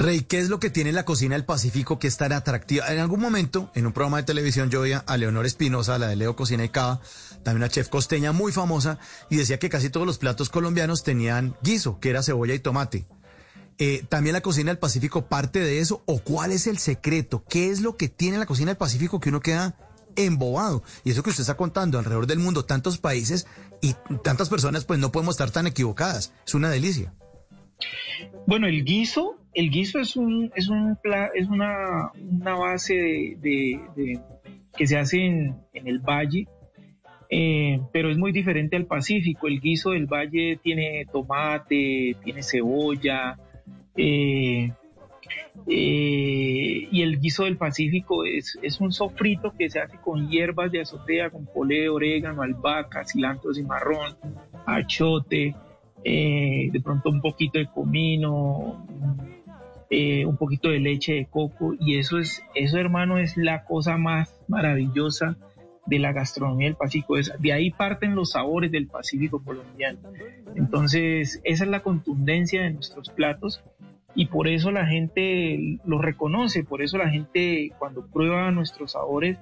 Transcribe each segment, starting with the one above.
Rey, ¿qué es lo que tiene la cocina del Pacífico que es tan atractiva? En algún momento, en un programa de televisión, yo oía a Leonor Espinosa, la de Leo Cocina y Cava, también una chef costeña muy famosa, y decía que casi todos los platos colombianos tenían guiso, que era cebolla y tomate. Eh, ¿También la cocina del Pacífico parte de eso? ¿O cuál es el secreto? ¿Qué es lo que tiene la cocina del Pacífico que uno queda embobado? Y eso que usted está contando alrededor del mundo, tantos países y tantas personas, pues no podemos estar tan equivocadas. Es una delicia. Bueno, el guiso, el guiso es un, es un es una, una base de, que se hace en, el valle, eh, pero es muy diferente al Pacífico. El guiso del valle tiene tomate, tiene cebolla, eh, eh, y el guiso del Pacífico es, es, un sofrito que se hace con hierbas de azotea, con poleo, orégano, albahaca, cilantro cimarrón, achote, de pronto un poquito de comino, eh, un poquito de leche de coco y eso es, eso hermano es la cosa más maravillosa de la gastronomía del Pacífico. de ahí parten los sabores del Pacífico colombiano. Entonces, esa es la contundencia de nuestros platos y por eso la gente los reconoce, por eso la gente cuando prueba nuestros sabores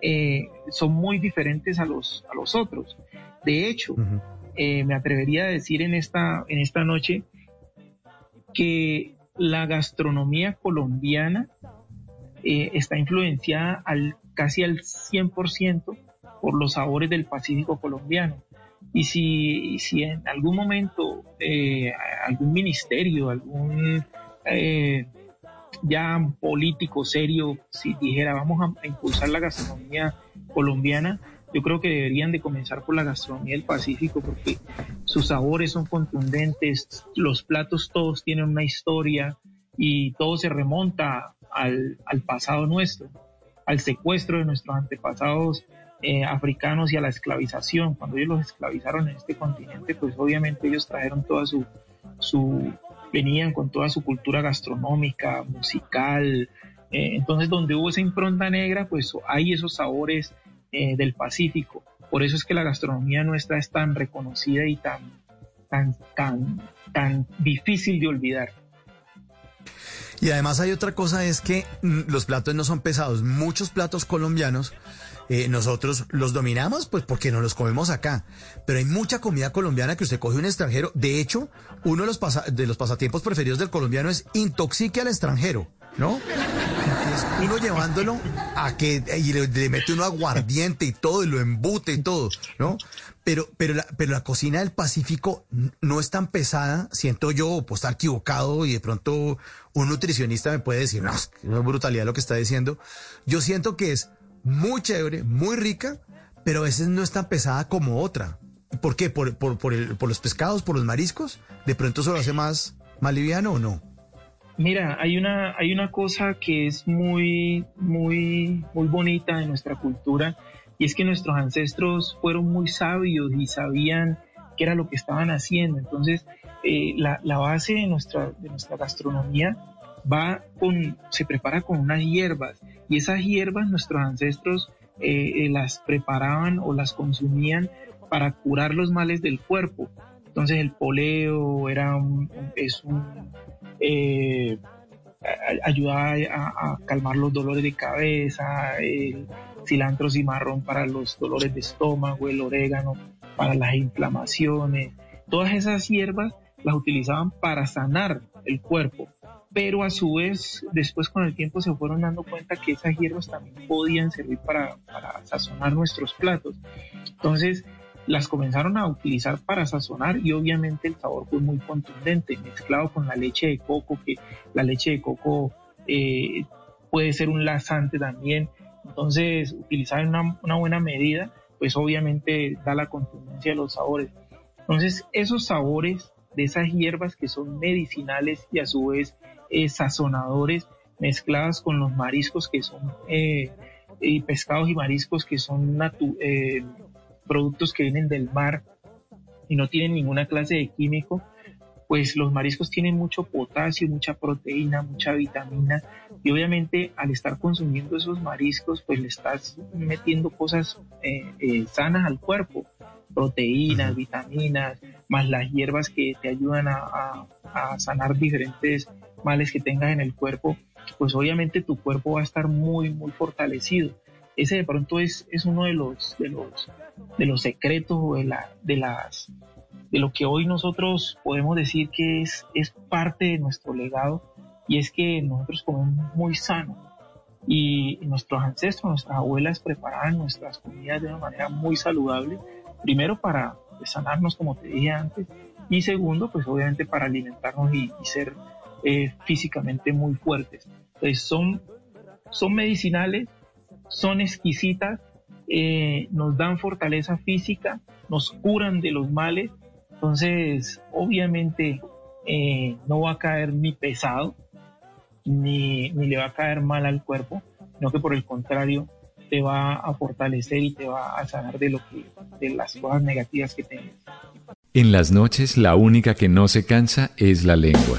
eh, son muy diferentes a los, a los otros. De hecho, eh, me atrevería a decir en esta, en esta noche que la gastronomía colombiana eh, está influenciada al, casi al 100% por los sabores del Pacífico colombiano. Y si, si en algún momento eh, algún ministerio, algún ya político serio, si dijera vamos a impulsar la gastronomía colombiana, yo creo que deberían de comenzar por la gastronomía del Pacífico porque sus sabores son contundentes, los platos todos tienen una historia y todo se remonta al, pasado nuestro, al secuestro de nuestros antepasados eh, africanos y a la esclavización. Cuando ellos los esclavizaron en este continente, pues obviamente ellos trajeron toda su, su venían con toda su cultura gastronómica, musical. Eh, entonces, donde hubo esa impronta negra, pues hay esos sabores eh, del Pacífico. Por eso es que la gastronomía nuestra es tan reconocida y tan, tan, tan, tan difícil de olvidar. Y además hay otra cosa, es que mm, los platos no son pesados. Muchos platos colombianos eh, nosotros los dominamos, pues porque no los comemos acá. Pero hay mucha comida colombiana que usted coge un extranjero. De hecho, uno de los, de los pasatiempos preferidos del colombiano es intoxique al extranjero. ¿no? Uno llevándolo a que y le, mete uno aguardiente y todo y lo embute y todo, ¿no? Pero, pero, la, pero la cocina del Pacífico no es tan pesada, siento yo, puedo estar equivocado y de pronto un nutricionista me puede decir, no, es brutalidad lo que está diciendo. Yo siento que es muy chévere, muy rica, pero a veces no es tan pesada como otra. ¿Por qué? ¿Por, por, por, el, por los pescados, por los mariscos? ¿De pronto eso lo hace más, más liviano o no? Mira, hay una, hay una cosa que es muy, muy, muy bonita de nuestra cultura y es que nuestros ancestros fueron muy sabios y sabían qué era lo que estaban haciendo. Entonces, eh, la, la, base de nuestra, de nuestra gastronomía va con, se prepara con unas hierbas y esas hierbas nuestros ancestros eh, eh, las preparaban o las consumían para curar los males del cuerpo. Entonces el poleo era es un, eh, ayuda a, calmar los dolores de cabeza, el cilantro cimarrón para los dolores de estómago, el orégano para las inflamaciones. Todas esas hierbas las utilizaban para sanar el cuerpo, pero a su vez después con el tiempo se fueron dando cuenta que esas hierbas también podían servir para sazonar nuestros platos. Entonces, las comenzaron a utilizar para sazonar y obviamente el sabor fue muy contundente, mezclado con la leche de coco, que la leche de coco eh, puede ser un lasante también. Entonces, utilizar una, una buena medida, pues obviamente da la contundencia de los sabores. Entonces, esos sabores de esas hierbas que son medicinales y a su vez eh, sazonadores, mezcladas con los mariscos que son, eh, y pescados y mariscos que son eh, productos que vienen del mar y no tienen ninguna clase de químico, pues los mariscos tienen mucho potasio, mucha proteína, mucha vitamina. Y obviamente al estar consumiendo esos mariscos pues le estás metiendo cosas eh, eh, sanas al cuerpo, proteínas, vitaminas, más las hierbas que te ayudan a, sanar diferentes males que tengas en el cuerpo, pues obviamente tu cuerpo va a estar muy, muy fortalecido. Ese de pronto es, uno de los, de los, secretos de, la, de, las, de lo que hoy nosotros podemos decir que es, parte de nuestro legado y es que nosotros comemos muy sano y nuestros ancestros, nuestras abuelas preparaban nuestras comidas de una manera muy saludable, primero para sanarnos como te dije antes y segundo pues obviamente para alimentarnos y, ser eh, físicamente muy fuertes. Entonces son, son medicinales, son exquisitas, eh, nos dan fortaleza física, nos curan de los males, entonces obviamente eh, no va a caer ni pesado, ni, ni le va a caer mal al cuerpo, sino que por el contrario te va a fortalecer y te va a sanar de lo que de las cosas negativas que tengas. En las noches la única que no se cansa es la lengua.